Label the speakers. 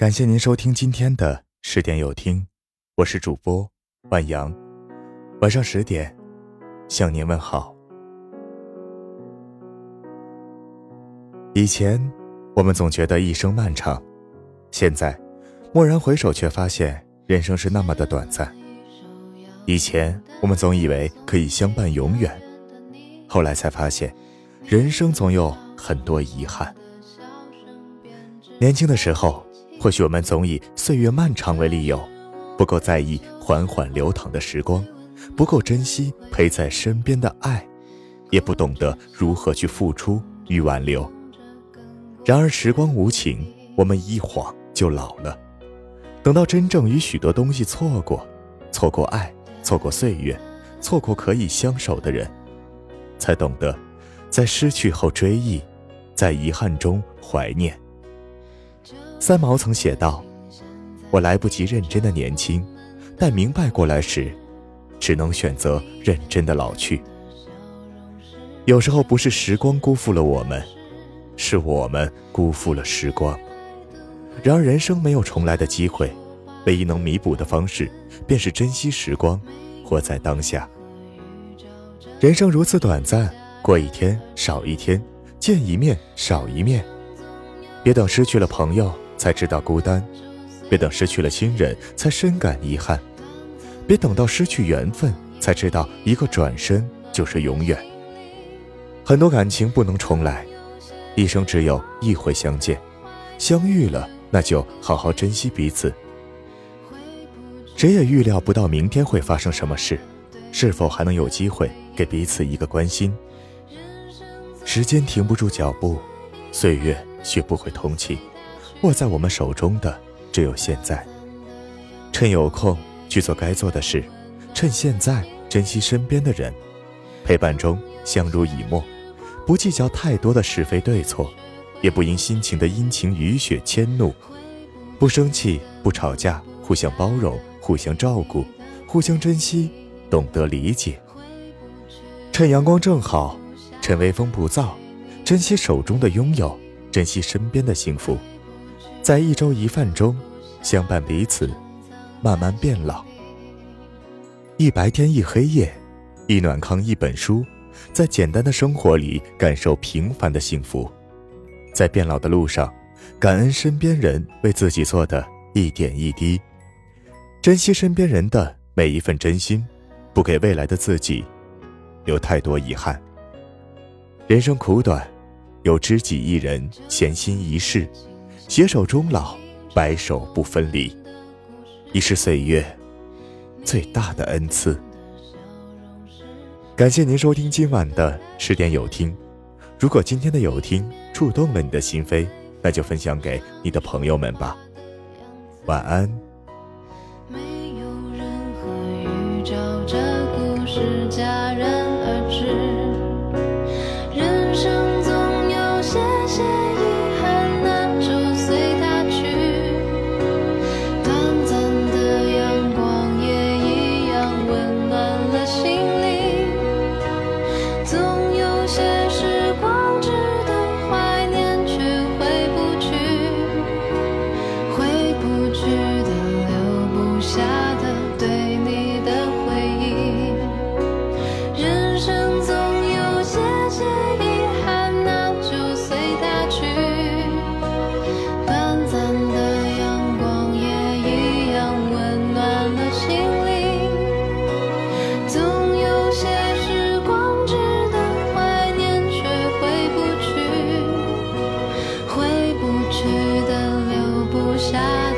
Speaker 1: 感谢您收听今天的十点有听，我是主播万阳。晚上十点，向您问好。以前我们总觉得一生漫长，现在蓦然回首，却发现人生是那么的短暂。以前我们总以为可以相伴永远，后来才发现，人生总有很多遗憾。年轻的时候。或许我们总以岁月漫长为理由，不够在意缓缓流淌的时光，不够珍惜陪在身边的爱，也不懂得如何去付出与挽留。然而时光无情，我们一晃就老了。等到真正与许多东西错过，错过爱，错过岁月，错过可以相守的人，才懂得，在失去后追忆，在遗憾中怀念。三毛曾写道：“我来不及认真的年轻，待明白过来时，只能选择认真的老去。有时候不是时光辜负了我们，是我们辜负了时光。然而人生没有重来的机会，唯一能弥补的方式，便是珍惜时光，活在当下。人生如此短暂，过一天少一天，见一面少一面，别等失去了朋友。”才知道孤单，别等失去了亲人才深感遗憾，别等到失去缘分才知道一个转身就是永远。很多感情不能重来，一生只有一回相见，相遇了那就好好珍惜彼此。谁也预料不到明天会发生什么事，是否还能有机会给彼此一个关心？时间停不住脚步，岁月学不会同情。握在我们手中的只有现在。趁有空去做该做的事，趁现在珍惜身边的人，陪伴中相濡以沫，不计较太多的是非对错，也不因心情的阴晴雨雪迁怒，不生气不吵架，互相包容，互相照顾，互相珍惜，懂得理解。趁阳光正好，趁微风不燥，珍惜手中的拥有，珍惜身边的幸福。在一粥一饭中相伴彼此，慢慢变老。一白天一黑夜，一暖炕一本书，在简单的生活里感受平凡的幸福，在变老的路上，感恩身边人为自己做的一点一滴，珍惜身边人的每一份真心，不给未来的自己留太多遗憾。人生苦短，有知己一人，闲心一世。携手终老，白首不分离，已是岁月最大的恩赐。感谢您收听今晚的十点有听。如果今天的有听触动了你的心扉，那就分享给你的朋友们吧。晚安。没有任何预兆，这故事戛然。中。shine.